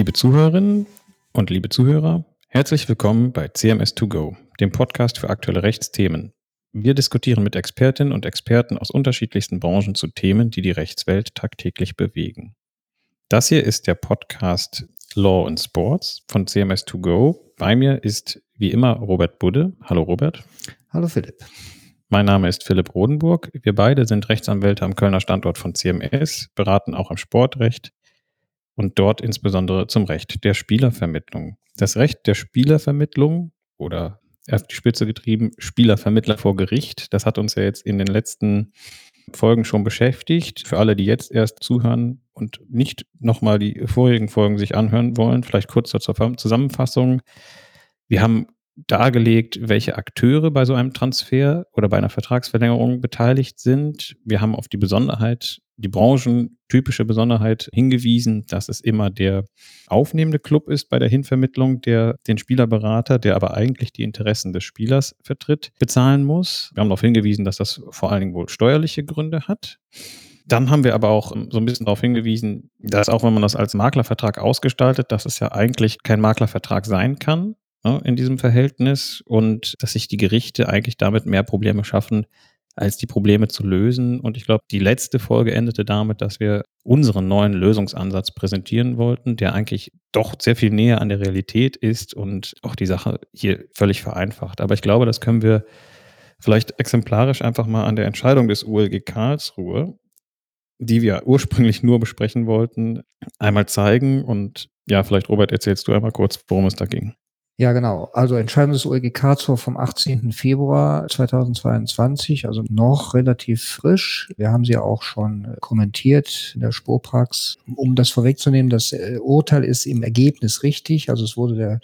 Liebe Zuhörerinnen und liebe Zuhörer, herzlich willkommen bei CMS2Go, dem Podcast für aktuelle Rechtsthemen. Wir diskutieren mit Expertinnen und Experten aus unterschiedlichsten Branchen zu Themen, die die Rechtswelt tagtäglich bewegen. Das hier ist der Podcast Law and Sports von CMS2Go. Bei mir ist wie immer Robert Budde. Hallo Robert. Hallo Philipp. Mein Name ist Philipp Rodenburg. Wir beide sind Rechtsanwälte am Kölner Standort von CMS, beraten auch im Sportrecht und dort insbesondere zum Recht der Spielervermittlung. Das Recht der Spielervermittlung oder auf die Spitze getrieben Spielervermittler vor Gericht, das hat uns ja jetzt in den letzten Folgen schon beschäftigt. Für alle, die jetzt erst zuhören und nicht nochmal die vorigen Folgen sich anhören wollen, vielleicht kurz zur Zusammenfassung. Wir haben dargelegt, welche Akteure bei so einem Transfer oder bei einer Vertragsverlängerung beteiligt sind. Wir haben auf die Besonderheit, die branchentypische Besonderheit hingewiesen, dass es immer der aufnehmende Club ist bei der Hinvermittlung, der den Spielerberater, der aber eigentlich die Interessen des Spielers vertritt, bezahlen muss. Wir haben darauf hingewiesen, dass das vor allen Dingen wohl steuerliche Gründe hat. Dann haben wir aber auch so ein bisschen darauf hingewiesen, dass auch wenn man das als Maklervertrag ausgestaltet, dass es ja eigentlich kein Maklervertrag sein kann, in diesem Verhältnis und dass sich die Gerichte eigentlich damit mehr Probleme schaffen, als die Probleme zu lösen. Und ich glaube, die letzte Folge endete damit, dass wir unseren neuen Lösungsansatz präsentieren wollten, der eigentlich doch sehr viel näher an der Realität ist und auch die Sache hier völlig vereinfacht. Aber ich glaube, das können wir vielleicht exemplarisch einfach mal an der Entscheidung des ULG Karlsruhe, die wir ursprünglich nur besprechen wollten, einmal zeigen. Und ja, vielleicht Robert, erzählst du einmal kurz, worum es da ging. Ja, genau. Also Entscheidung des OLG Karlsruhe vom 18. Februar 2022, also noch relativ frisch. Wir haben sie auch schon äh, kommentiert in der Spurprax. Um das vorwegzunehmen, das äh, Urteil ist im Ergebnis richtig. Also es wurde der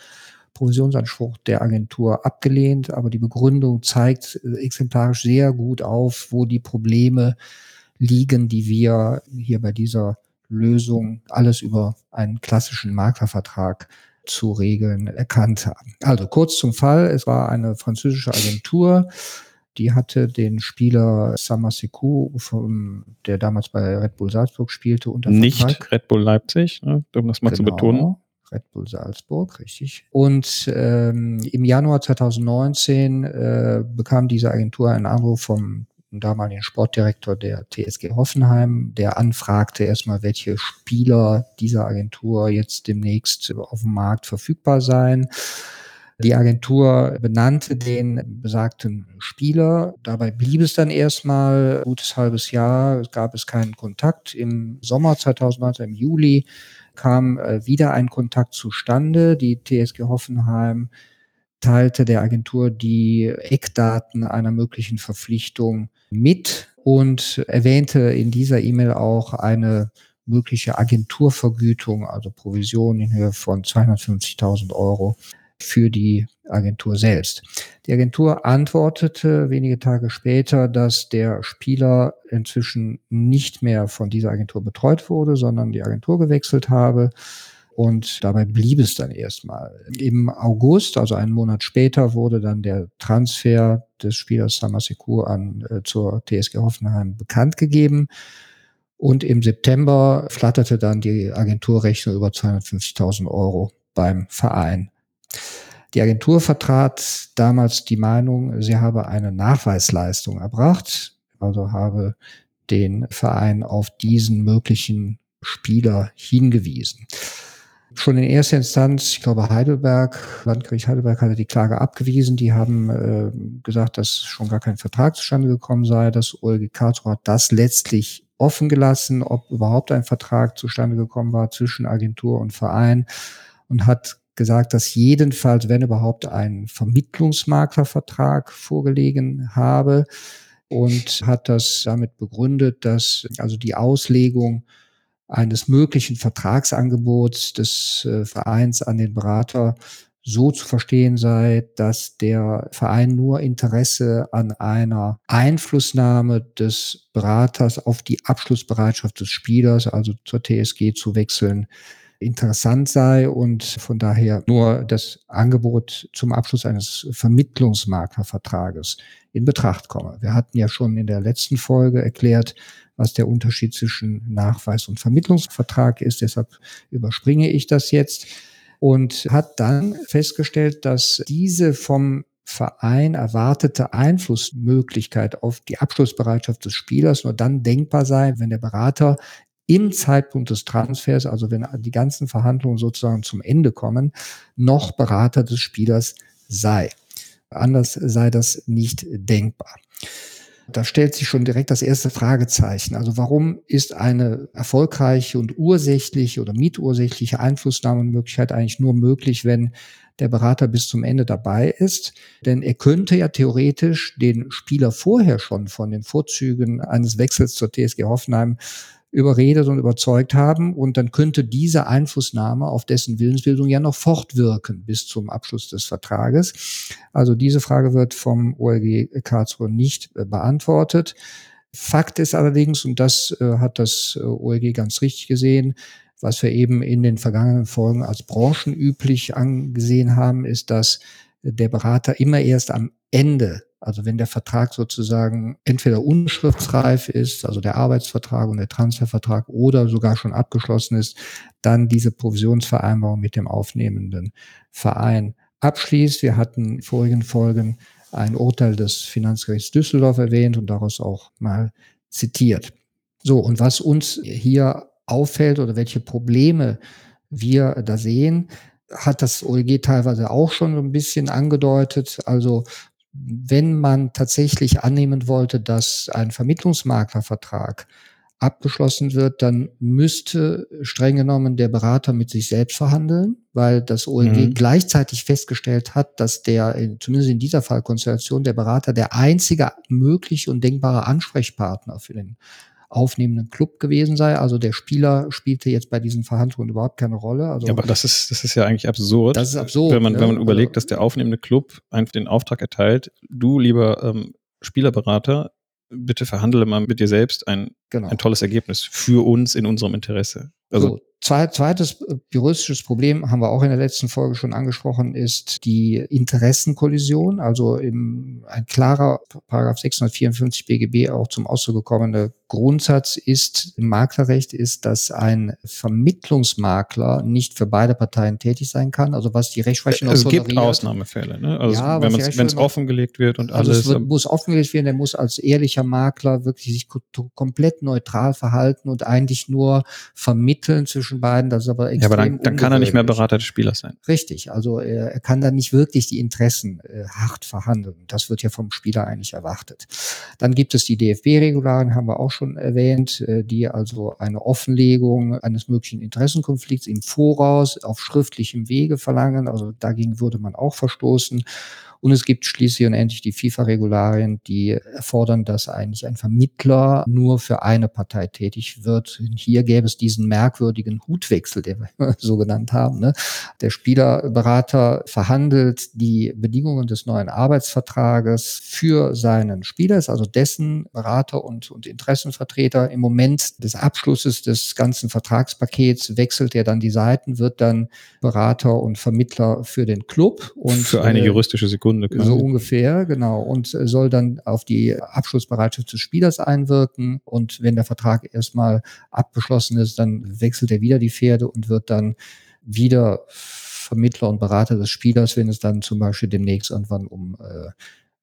Provisionsanspruch der Agentur abgelehnt, aber die Begründung zeigt äh, exemplarisch sehr gut auf, wo die Probleme liegen, die wir hier bei dieser Lösung alles über einen klassischen Maklervertrag zu regeln erkannt haben. Also kurz zum Fall, es war eine französische Agentur, die hatte den Spieler Samaseku, der damals bei Red Bull Salzburg spielte, unter Nicht Vertrag. Red Bull Leipzig, ne, um das mal genau. zu betonen. Red Bull Salzburg, richtig. Und ähm, im Januar 2019 äh, bekam diese Agentur einen Anruf vom damaligen Sportdirektor der TSG Hoffenheim, der anfragte erstmal, welche Spieler dieser Agentur jetzt demnächst auf dem Markt verfügbar seien. Die Agentur benannte den besagten Spieler. Dabei blieb es dann erstmal gutes halbes Jahr. Es gab es keinen Kontakt. Im Sommer 2019, im Juli, kam äh, wieder ein Kontakt zustande. Die TSG Hoffenheim teilte der Agentur die Eckdaten einer möglichen Verpflichtung mit und erwähnte in dieser E-Mail auch eine mögliche Agenturvergütung, also Provision in Höhe von 250.000 Euro für die Agentur selbst. Die Agentur antwortete wenige Tage später, dass der Spieler inzwischen nicht mehr von dieser Agentur betreut wurde, sondern die Agentur gewechselt habe und dabei blieb es dann erstmal. Im August, also einen Monat später, wurde dann der Transfer des Spielers Samaseku an äh, zur TSG Hoffenheim bekannt gegeben. Und im September flatterte dann die Agenturrechnung über 250.000 Euro beim Verein. Die Agentur vertrat damals die Meinung, sie habe eine Nachweisleistung erbracht, also habe den Verein auf diesen möglichen Spieler hingewiesen. Schon in erster Instanz, ich glaube Heidelberg, Landgericht Heidelberg hatte die Klage abgewiesen. Die haben äh, gesagt, dass schon gar kein Vertrag zustande gekommen sei. Das OLG Karlsruhe hat das letztlich offen gelassen, ob überhaupt ein Vertrag zustande gekommen war zwischen Agentur und Verein und hat gesagt, dass jedenfalls, wenn überhaupt, ein Vermittlungsmaklervertrag vorgelegen habe und hat das damit begründet, dass also die Auslegung eines möglichen Vertragsangebots des äh, Vereins an den Berater so zu verstehen sei, dass der Verein nur Interesse an einer Einflussnahme des Beraters auf die Abschlussbereitschaft des Spielers, also zur TSG zu wechseln, interessant sei und von daher nur das Angebot zum Abschluss eines Vermittlungsmaklervertrages in Betracht komme. Wir hatten ja schon in der letzten Folge erklärt, was der Unterschied zwischen Nachweis und Vermittlungsvertrag ist. Deshalb überspringe ich das jetzt und hat dann festgestellt, dass diese vom Verein erwartete Einflussmöglichkeit auf die Abschlussbereitschaft des Spielers nur dann denkbar sei, wenn der Berater im Zeitpunkt des Transfers, also wenn die ganzen Verhandlungen sozusagen zum Ende kommen, noch Berater des Spielers sei. Anders sei das nicht denkbar. Da stellt sich schon direkt das erste Fragezeichen. Also warum ist eine erfolgreiche und ursächliche oder mitursächliche Einflussnahmemöglichkeit eigentlich nur möglich, wenn der Berater bis zum Ende dabei ist? Denn er könnte ja theoretisch den Spieler vorher schon von den Vorzügen eines Wechsels zur TSG Hoffenheim überredet und überzeugt haben. Und dann könnte diese Einflussnahme auf dessen Willensbildung ja noch fortwirken bis zum Abschluss des Vertrages. Also diese Frage wird vom OLG Karlsruhe nicht äh, beantwortet. Fakt ist allerdings, und das äh, hat das äh, OLG ganz richtig gesehen, was wir eben in den vergangenen Folgen als branchenüblich angesehen haben, ist, dass der Berater immer erst am Ende also wenn der Vertrag sozusagen entweder unschriftsreif ist, also der Arbeitsvertrag und der Transfervertrag oder sogar schon abgeschlossen ist, dann diese Provisionsvereinbarung mit dem aufnehmenden Verein abschließt. Wir hatten in vorigen Folgen ein Urteil des Finanzgerichts Düsseldorf erwähnt und daraus auch mal zitiert. So, und was uns hier auffällt oder welche Probleme wir da sehen, hat das OEG teilweise auch schon so ein bisschen angedeutet. Also wenn man tatsächlich annehmen wollte, dass ein Vermittlungsmaklervertrag abgeschlossen wird, dann müsste streng genommen der Berater mit sich selbst verhandeln, weil das OLG mhm. gleichzeitig festgestellt hat, dass der, zumindest in dieser Fallkonstellation, der Berater der einzige mögliche und denkbare Ansprechpartner für den aufnehmenden Club gewesen sei. Also der Spieler spielte jetzt bei diesen Verhandlungen überhaupt keine Rolle. Also ja, aber das ist, das ist ja eigentlich absurd. Das ist absurd. Wenn man, ne? wenn man überlegt, also dass der aufnehmende Club einfach den Auftrag erteilt, du, lieber ähm, Spielerberater, bitte verhandle mal mit dir selbst ein, genau. ein tolles Ergebnis für uns in unserem Interesse. Also so, zweites äh, juristisches Problem haben wir auch in der letzten Folge schon angesprochen, ist die Interessenkollision. Also im, ein klarer Paragraph 654 BGB auch zum Ausdruck gekommene Grundsatz ist im Maklerrecht ist, dass ein Vermittlungsmakler nicht für beide Parteien tätig sein kann. Also was die Rechtsprechung Es gibt Ausnahmefälle, ne? Also ja, wenn es offengelegt wird und also alles. Es wird, muss offengelegt werden, der muss als ehrlicher Makler wirklich sich komplett neutral verhalten und eigentlich nur vermitteln zwischen beiden. Das ist aber extrem Ja, aber dann, dann kann er nicht mehr Berater des Spielers sein. Richtig. Also er, er kann dann nicht wirklich die Interessen äh, hart verhandeln. Das wird ja vom Spieler eigentlich erwartet. Dann gibt es die DFB-Regularien, haben wir auch schon erwähnt, äh, die also eine Offenlegung eines möglichen Interessenkonflikts im Voraus auf schriftlichem Wege verlangen. Also dagegen würde man auch verstoßen. Und es gibt schließlich und endlich die FIFA-Regularien, die erfordern, dass eigentlich ein Vermittler nur für eine Partei tätig wird. Hier gäbe es diesen merkwürdigen Hutwechsel, den wir so genannt haben. Ne? Der Spielerberater verhandelt die Bedingungen des neuen Arbeitsvertrages für seinen Spieler, ist also dessen Berater und, und Interessenvertreter. Im Moment des Abschlusses des ganzen Vertragspakets wechselt er dann die Seiten, wird dann Berater und Vermittler für den Club. Und, für eine äh, juristische Sekunde. Sekunde. Quasi. So ungefähr, genau. Und soll dann auf die Abschlussbereitschaft des Spielers einwirken. Und wenn der Vertrag erstmal abgeschlossen ist, dann wechselt er wieder die Pferde und wird dann wieder Vermittler und Berater des Spielers, wenn es dann zum Beispiel demnächst irgendwann um äh,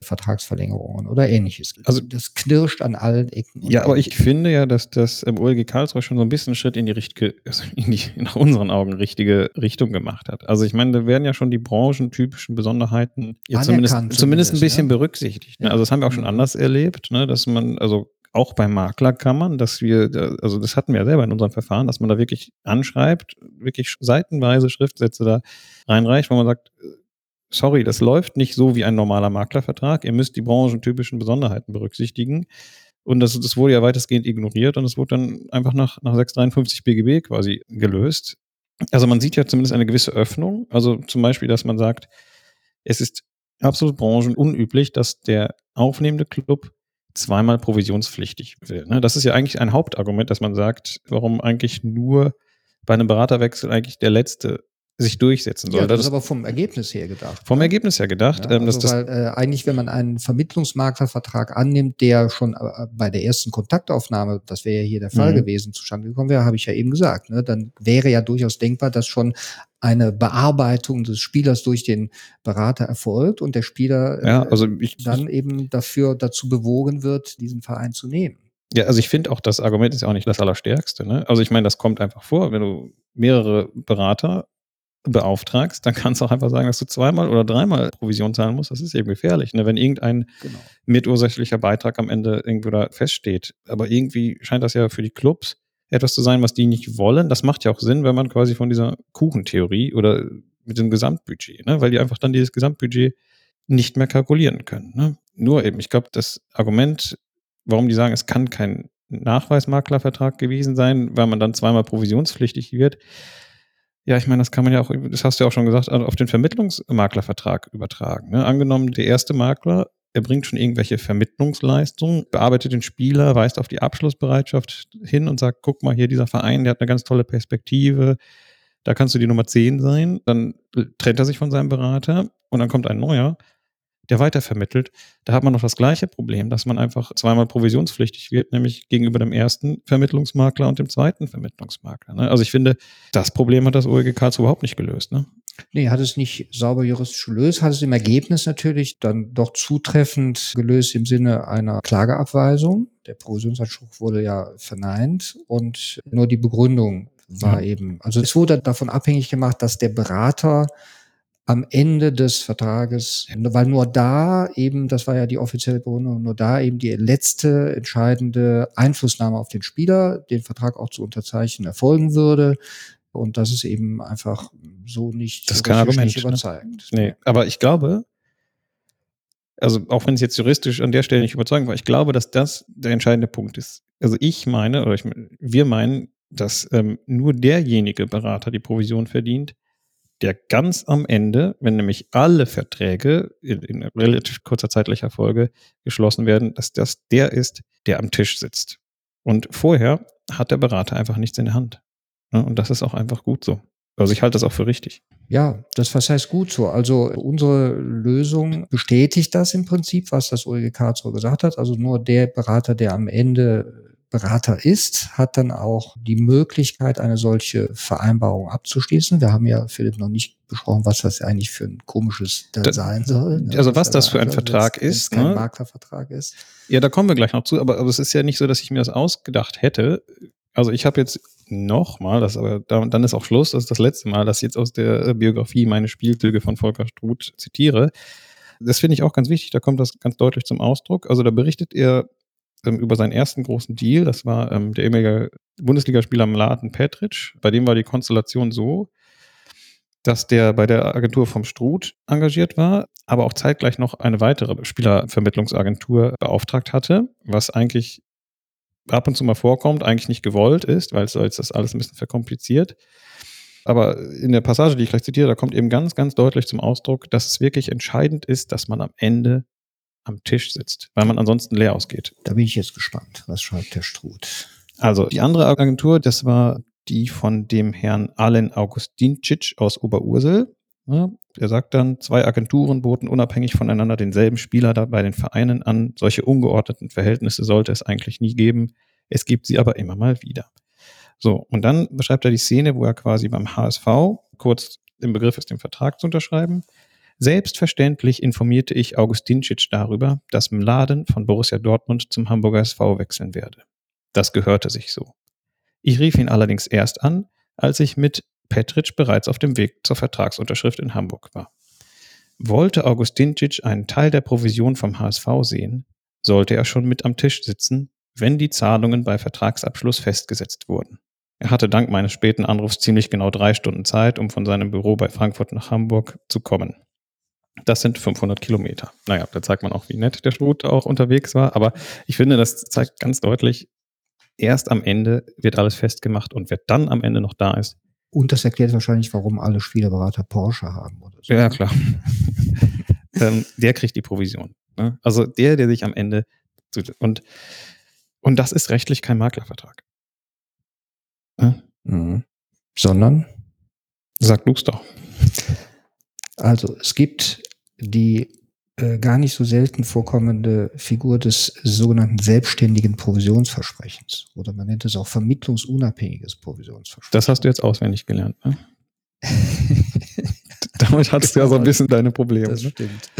Vertragsverlängerungen oder ähnliches. Also das knirscht an allen Ecken. Ja, aber ich finde ja, dass das im OLG Karlsruhe schon so ein bisschen einen Schritt in die richtige, also in die nach unseren Augen richtige Richtung gemacht hat. Also ich meine, da werden ja schon die branchentypischen Besonderheiten ja zumindest, zumindest, zumindest ein bisschen ja. berücksichtigt. Ne? Also das haben wir auch schon mhm. anders erlebt, ne? dass man, also auch bei Maklerkammern, dass wir, also das hatten wir ja selber in unserem Verfahren, dass man da wirklich anschreibt, wirklich seitenweise Schriftsätze da reinreicht, wo man sagt, sorry, das läuft nicht so wie ein normaler Maklervertrag. Ihr müsst die branchentypischen Besonderheiten berücksichtigen. Und das, das wurde ja weitestgehend ignoriert und es wurde dann einfach nach, nach 653 BGB quasi gelöst. Also man sieht ja zumindest eine gewisse Öffnung. Also zum Beispiel, dass man sagt, es ist absolut branchenunüblich, dass der aufnehmende Club zweimal provisionspflichtig will. Ne? Das ist ja eigentlich ein Hauptargument, dass man sagt, warum eigentlich nur bei einem Beraterwechsel eigentlich der letzte sich durchsetzen soll. Ja, das, das ist aber vom Ergebnis her gedacht. Vom ne? Ergebnis her gedacht. Ja, ähm, also weil, äh, eigentlich, wenn man einen Vermittlungsmaklervertrag annimmt, der schon äh, bei der ersten Kontaktaufnahme, das wäre ja hier der Fall mhm. gewesen, zustande gekommen wäre, habe ich ja eben gesagt, ne, dann wäre ja durchaus denkbar, dass schon eine Bearbeitung des Spielers durch den Berater erfolgt und der Spieler ja, also ich, dann eben dafür dazu bewogen wird, diesen Verein zu nehmen. Ja, also ich finde auch, das Argument ist ja auch nicht das Allerstärkste. Ne? Also ich meine, das kommt einfach vor, wenn du mehrere Berater beauftragst, dann kannst du auch einfach sagen, dass du zweimal oder dreimal Provision zahlen musst. Das ist eben gefährlich, ne? wenn irgendein genau. mitursächlicher Beitrag am Ende irgendwo da feststeht. Aber irgendwie scheint das ja für die Clubs etwas zu sein, was die nicht wollen. Das macht ja auch Sinn, wenn man quasi von dieser Kuchentheorie oder mit dem Gesamtbudget, ne? weil die einfach dann dieses Gesamtbudget nicht mehr kalkulieren können. Ne? Nur eben, ich glaube, das Argument, warum die sagen, es kann kein Nachweismaklervertrag gewesen sein, weil man dann zweimal provisionspflichtig wird, ja, ich meine, das kann man ja auch, das hast du ja auch schon gesagt, also auf den Vermittlungsmaklervertrag übertragen. Ne? Angenommen, der erste Makler, er bringt schon irgendwelche Vermittlungsleistungen, bearbeitet den Spieler, weist auf die Abschlussbereitschaft hin und sagt, guck mal hier, dieser Verein, der hat eine ganz tolle Perspektive, da kannst du die Nummer 10 sein. Dann trennt er sich von seinem Berater und dann kommt ein neuer der weitervermittelt, da hat man noch das gleiche Problem, dass man einfach zweimal provisionspflichtig wird, nämlich gegenüber dem ersten Vermittlungsmakler und dem zweiten Vermittlungsmakler. Ne? Also ich finde, das Problem hat das OEG Karlsruhe überhaupt nicht gelöst. Ne? Nee, hat es nicht sauber juristisch gelöst, hat es im Ergebnis natürlich dann doch zutreffend gelöst im Sinne einer Klageabweisung. Der Provisionsanspruch wurde ja verneint und nur die Begründung war ja. eben, also es wurde davon abhängig gemacht, dass der Berater am Ende des Vertrages, weil nur da eben, das war ja die offizielle Begründung, nur da eben die letzte entscheidende Einflussnahme auf den Spieler, den Vertrag auch zu unterzeichnen, erfolgen würde. Und das ist eben einfach so nicht, das kein Argument, nicht überzeugend. Ne? Nee, aber ich glaube, also auch wenn es jetzt juristisch an der Stelle nicht überzeugend war, ich glaube, dass das der entscheidende Punkt ist. Also ich meine, oder ich, wir meinen, dass ähm, nur derjenige Berater die Provision verdient, der ganz am Ende, wenn nämlich alle Verträge in, in relativ kurzer zeitlicher Folge geschlossen werden, dass das der ist, der am Tisch sitzt. Und vorher hat der Berater einfach nichts in der Hand. Und das ist auch einfach gut so. Also ich halte das auch für richtig. Ja, das was heißt gut so. Also unsere Lösung bestätigt das im Prinzip, was das OEGK so gesagt hat. Also nur der Berater, der am Ende Berater ist, hat dann auch die Möglichkeit, eine solche Vereinbarung abzuschließen. Wir haben ja, Philipp, noch nicht besprochen, was das eigentlich für ein komisches da sein soll. Ne? Also was das für ein Vertrag ist. Kein ne? Maklervertrag ist. Ja, da kommen wir gleich noch zu, aber, aber es ist ja nicht so, dass ich mir das ausgedacht hätte. Also ich habe jetzt nochmal, das aber dann ist auch Schluss, das ist das letzte Mal, dass ich jetzt aus der Biografie meine Spielzüge von Volker Struth zitiere. Das finde ich auch ganz wichtig, da kommt das ganz deutlich zum Ausdruck. Also da berichtet er ähm, über seinen ersten großen Deal. Das war ähm, der ehemalige Bundesligaspieler Mladen Petric. Bei dem war die Konstellation so, dass der bei der Agentur vom Struth engagiert war, aber auch zeitgleich noch eine weitere Spielervermittlungsagentur beauftragt hatte, was eigentlich ab und zu mal vorkommt, eigentlich nicht gewollt ist, weil es jetzt das alles ein bisschen verkompliziert. Aber in der Passage, die ich gleich zitiere, da kommt eben ganz, ganz deutlich zum Ausdruck, dass es wirklich entscheidend ist, dass man am Ende am Tisch sitzt, weil man ansonsten leer ausgeht. Da bin ich jetzt gespannt. Was schreibt der Struth? Also die andere Agentur, das war die von dem Herrn Alen Augustincic aus Oberursel. Ja, er sagt dann, zwei Agenturen boten unabhängig voneinander denselben Spieler da bei den Vereinen an. Solche ungeordneten Verhältnisse sollte es eigentlich nie geben. Es gibt sie aber immer mal wieder. So, und dann beschreibt er die Szene, wo er quasi beim HSV kurz im Begriff ist, den Vertrag zu unterschreiben. Selbstverständlich informierte ich Augustincic darüber, dass Mladen von Borussia Dortmund zum Hamburger SV wechseln werde. Das gehörte sich so. Ich rief ihn allerdings erst an, als ich mit Petric bereits auf dem Weg zur Vertragsunterschrift in Hamburg war. Wollte Augustincic einen Teil der Provision vom HSV sehen, sollte er schon mit am Tisch sitzen, wenn die Zahlungen bei Vertragsabschluss festgesetzt wurden. Er hatte dank meines späten Anrufs ziemlich genau drei Stunden Zeit, um von seinem Büro bei Frankfurt nach Hamburg zu kommen. Das sind 500 Kilometer. Naja, da zeigt man auch, wie nett der Struth auch unterwegs war. Aber ich finde, das zeigt ganz deutlich, erst am Ende wird alles festgemacht und wer dann am Ende noch da ist. Und das erklärt wahrscheinlich, warum alle Spielerberater Porsche haben oder so. Ja, klar. ähm, der kriegt die Provision. Ne? Also der, der sich am Ende und, und das ist rechtlich kein Maklervertrag. Ne? Mhm. Sondern? Sag du's doch. Also es gibt die äh, gar nicht so selten vorkommende Figur des sogenannten selbstständigen Provisionsversprechens. Oder man nennt es auch vermittlungsunabhängiges Provisionsversprechen. Das hast du jetzt auswendig gelernt, ne? Damit hattest du ja so ein bisschen deine Probleme. Das stimmt.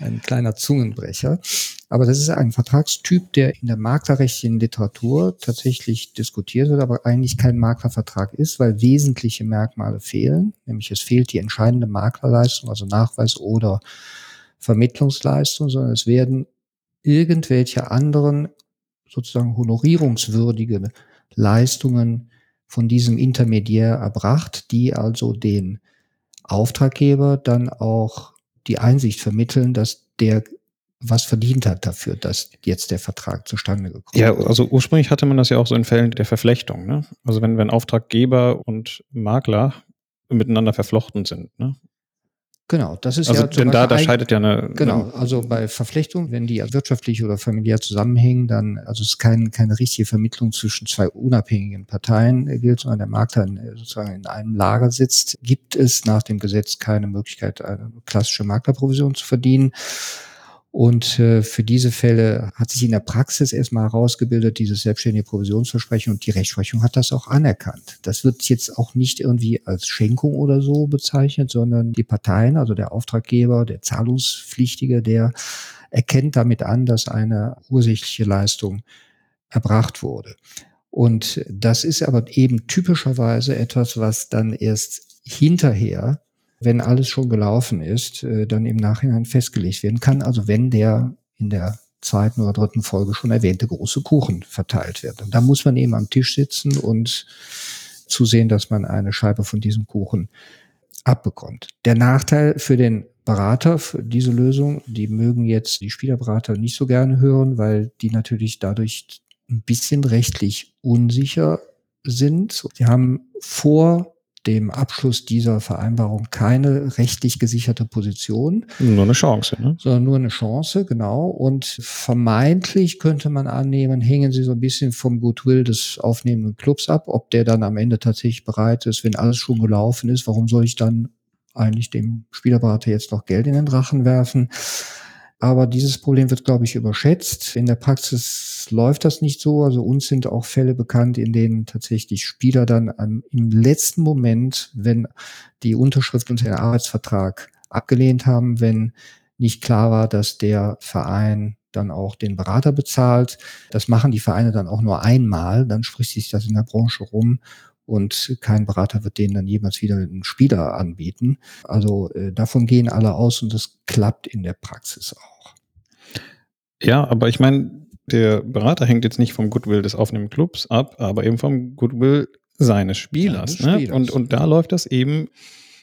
Ein kleiner Zungenbrecher. Aber das ist ein Vertragstyp, der in der maklerrechtlichen Literatur tatsächlich diskutiert wird, aber eigentlich kein Maklervertrag ist, weil wesentliche Merkmale fehlen. Nämlich es fehlt die entscheidende Maklerleistung, also Nachweis oder Vermittlungsleistung, sondern es werden irgendwelche anderen sozusagen honorierungswürdige Leistungen von diesem Intermediär erbracht, die also den Auftraggeber dann auch die Einsicht vermitteln, dass der was verdient hat dafür, dass jetzt der Vertrag zustande gekommen ist. Ja, also ursprünglich hatte man das ja auch so in Fällen der Verflechtung. Ne? Also wenn, wenn Auftraggeber und Makler miteinander verflochten sind. Ne? Genau, das ist also, ja. Denn da, da scheidet ja eine. Genau, also bei Verflechtung, wenn die wirtschaftlich oder familiär zusammenhängen, dann, also es ist kein, keine richtige Vermittlung zwischen zwei unabhängigen Parteien gilt, sondern der Makler sozusagen in einem Lager sitzt, gibt es nach dem Gesetz keine Möglichkeit, eine klassische Maklerprovision zu verdienen. Und äh, für diese Fälle hat sich in der Praxis erstmal herausgebildet, dieses selbstständige Provisionsversprechen und die Rechtsprechung hat das auch anerkannt. Das wird jetzt auch nicht irgendwie als Schenkung oder so bezeichnet, sondern die Parteien, also der Auftraggeber, der Zahlungspflichtige, der erkennt damit an, dass eine ursächliche Leistung erbracht wurde. Und das ist aber eben typischerweise etwas, was dann erst hinterher wenn alles schon gelaufen ist, äh, dann im Nachhinein festgelegt werden kann. Also wenn der in der zweiten oder dritten Folge schon erwähnte große Kuchen verteilt wird. Und da muss man eben am Tisch sitzen und zusehen, dass man eine Scheibe von diesem Kuchen abbekommt. Der Nachteil für den Berater für diese Lösung, die mögen jetzt die Spielerberater nicht so gerne hören, weil die natürlich dadurch ein bisschen rechtlich unsicher sind. Sie haben vor dem Abschluss dieser Vereinbarung keine rechtlich gesicherte Position. Nur eine Chance, ne? Sondern nur eine Chance, genau. Und vermeintlich könnte man annehmen, hängen sie so ein bisschen vom Goodwill des aufnehmenden Clubs ab, ob der dann am Ende tatsächlich bereit ist, wenn alles schon gelaufen ist, warum soll ich dann eigentlich dem Spielerberater jetzt noch Geld in den Drachen werfen? Aber dieses Problem wird, glaube ich, überschätzt. In der Praxis läuft das nicht so. Also uns sind auch Fälle bekannt, in denen tatsächlich Spieler dann am, im letzten Moment, wenn die Unterschrift unter den Arbeitsvertrag abgelehnt haben, wenn nicht klar war, dass der Verein dann auch den Berater bezahlt. Das machen die Vereine dann auch nur einmal. Dann spricht sich das in der Branche rum und kein Berater wird denen dann jemals wieder einen Spieler anbieten. Also äh, davon gehen alle aus und das klappt in der Praxis auch. Ja, aber ich meine, der Berater hängt jetzt nicht vom Goodwill des aufnehmenden Clubs ab, aber eben vom Goodwill seines Spielers. Seines ne? Spielers. Und, und da läuft das eben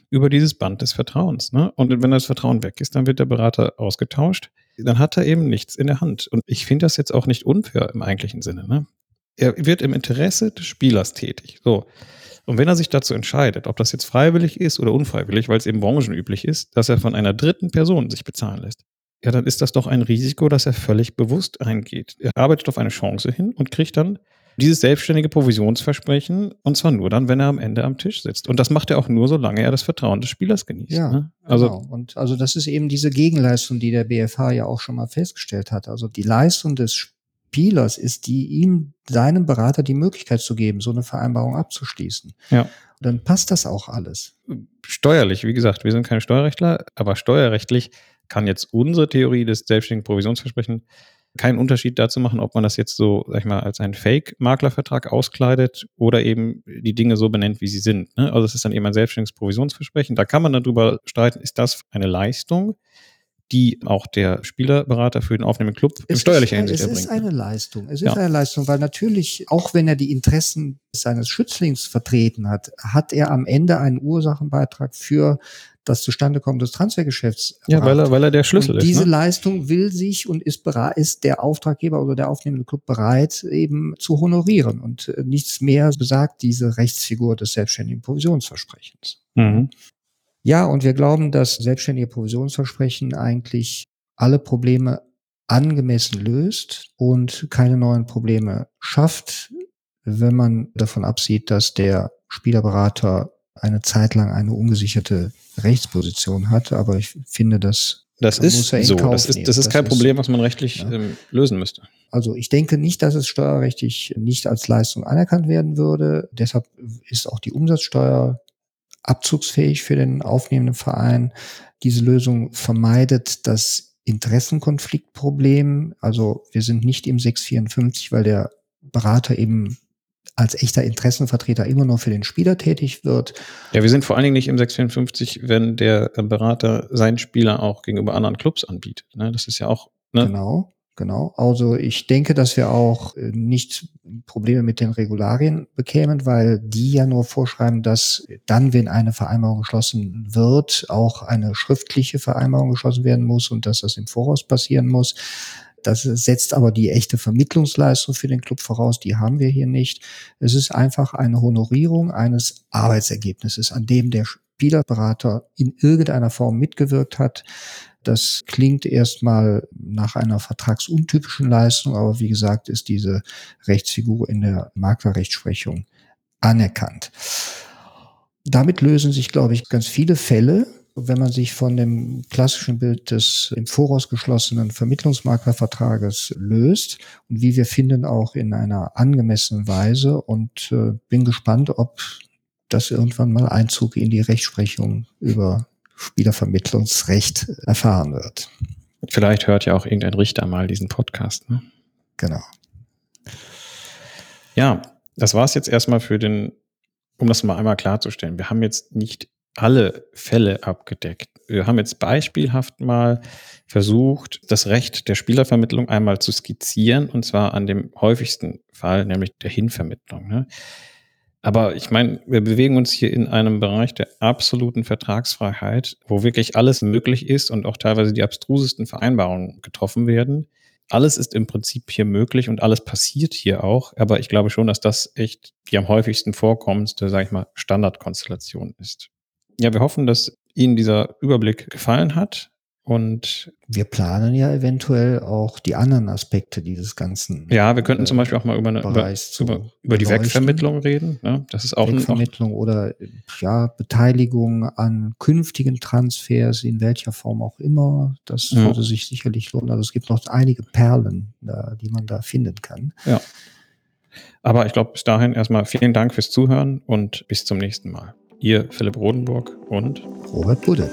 über dieses Band des Vertrauens. Ne? Und wenn das Vertrauen weg ist, dann wird der Berater ausgetauscht. Dann hat er eben nichts in der Hand. Und ich finde das jetzt auch nicht unfair im eigentlichen Sinne. Ne? Er wird im Interesse des Spielers tätig. So. Und wenn er sich dazu entscheidet, ob das jetzt freiwillig ist oder unfreiwillig, weil es eben branchenüblich ist, dass er von einer dritten Person sich bezahlen lässt, ja, dann ist das doch ein Risiko, das er völlig bewusst eingeht. Er arbeitet auf eine Chance hin und kriegt dann dieses selbstständige Provisionsversprechen und zwar nur dann, wenn er am Ende am Tisch sitzt. Und das macht er auch nur, solange er das Vertrauen des Spielers genießt. Ja, ne? also, genau. Und also das ist eben diese Gegenleistung, die der BFH ja auch schon mal festgestellt hat. Also die Leistung des Spielers ist, die ihm, seinem Berater die Möglichkeit zu geben, so eine Vereinbarung abzuschließen. Ja. dann passt das auch alles. Steuerlich, wie gesagt, wir sind keine Steuerrechtler, aber steuerrechtlich kann jetzt unsere Theorie des selbstständigen Provisionsversprechens keinen Unterschied dazu machen, ob man das jetzt so, sag ich mal, als einen Fake-Maklervertrag auskleidet oder eben die Dinge so benennt, wie sie sind. Ne? Also es ist dann eben ein selbstständiges Provisionsversprechen. Da kann man darüber streiten, ist das eine Leistung, die auch der Spielerberater für den aufnehmenden Club in steuerlicher Hinsicht erbringt. Es ist eine Leistung. Es ist ja. eine Leistung, weil natürlich, auch wenn er die Interessen seines Schützlings vertreten hat, hat er am Ende einen Ursachenbeitrag für das Zustandekommen des Transfergeschäfts. Ja, weil er, weil er der Schlüssel und ist. Diese ne? Leistung will sich und ist bereit, ist der Auftraggeber oder der aufnehmende Club bereit, eben zu honorieren. Und äh, nichts mehr besagt diese Rechtsfigur des selbstständigen Provisionsversprechens. Mhm. Ja, und wir glauben, dass selbstständige Provisionsversprechen eigentlich alle Probleme angemessen löst und keine neuen Probleme schafft, wenn man davon absieht, dass der Spielerberater eine Zeit lang eine ungesicherte Rechtsposition hat, aber ich finde, dass das ist so. Das ist, das ist kein das Problem, was man rechtlich ja. ähm, lösen müsste. Also ich denke nicht, dass es steuerrechtlich nicht als Leistung anerkannt werden würde. Deshalb ist auch die Umsatzsteuer abzugsfähig für den aufnehmenden Verein. Diese Lösung vermeidet das Interessenkonfliktproblem. Also wir sind nicht im 654, weil der Berater eben als echter Interessenvertreter immer nur für den Spieler tätig wird. Ja, wir sind vor allen Dingen nicht im 654, wenn der Berater seinen Spieler auch gegenüber anderen Clubs anbietet. Ne? Das ist ja auch. Ne? Genau. Genau. Also ich denke, dass wir auch äh, nicht Probleme mit den Regularien bekämen, weil die ja nur vorschreiben, dass dann, wenn eine Vereinbarung geschlossen wird, auch eine schriftliche Vereinbarung geschlossen werden muss und dass das im Voraus passieren muss. Das setzt aber die echte Vermittlungsleistung für den Club voraus. Die haben wir hier nicht. Es ist einfach eine Honorierung eines Arbeitsergebnisses, an dem der Spielerberater in irgendeiner Form mitgewirkt hat. Das klingt erstmal nach einer vertragsuntypischen Leistung, aber wie gesagt, ist diese Rechtsfigur in der Maklerrechtsprechung anerkannt. Damit lösen sich, glaube ich, ganz viele Fälle, wenn man sich von dem klassischen Bild des im Voraus geschlossenen Vermittlungsmaklervertrages löst und wie wir finden auch in einer angemessenen Weise und äh, bin gespannt, ob das irgendwann mal Einzug in die Rechtsprechung über Spielervermittlungsrecht erfahren wird. Vielleicht hört ja auch irgendein Richter mal diesen Podcast. Ne? Genau. Ja, das war es jetzt erstmal für den, um das mal einmal klarzustellen. Wir haben jetzt nicht alle Fälle abgedeckt. Wir haben jetzt beispielhaft mal versucht, das Recht der Spielervermittlung einmal zu skizzieren, und zwar an dem häufigsten Fall, nämlich der Hinvermittlung. Ne? Aber ich meine, wir bewegen uns hier in einem Bereich der absoluten Vertragsfreiheit, wo wirklich alles möglich ist und auch teilweise die abstrusesten Vereinbarungen getroffen werden. Alles ist im Prinzip hier möglich und alles passiert hier auch. Aber ich glaube schon, dass das echt die am häufigsten vorkommendste, sage ich mal, Standardkonstellation ist. Ja, wir hoffen, dass Ihnen dieser Überblick gefallen hat. Und wir planen ja eventuell auch die anderen Aspekte dieses ganzen. Ja, wir könnten äh, zum Beispiel auch mal über, eine, über, über, über die Wegvermittlung reden. Ne? Das ist auch Wegvermittlung noch oder ja Beteiligung an künftigen Transfers in welcher Form auch immer. Das ja. würde sich sicherlich lohnen. Also es gibt noch einige Perlen, da, die man da finden kann. Ja. Aber ich glaube, bis dahin erstmal vielen Dank fürs Zuhören und bis zum nächsten Mal. Ihr Philipp Rodenburg und Robert Budde.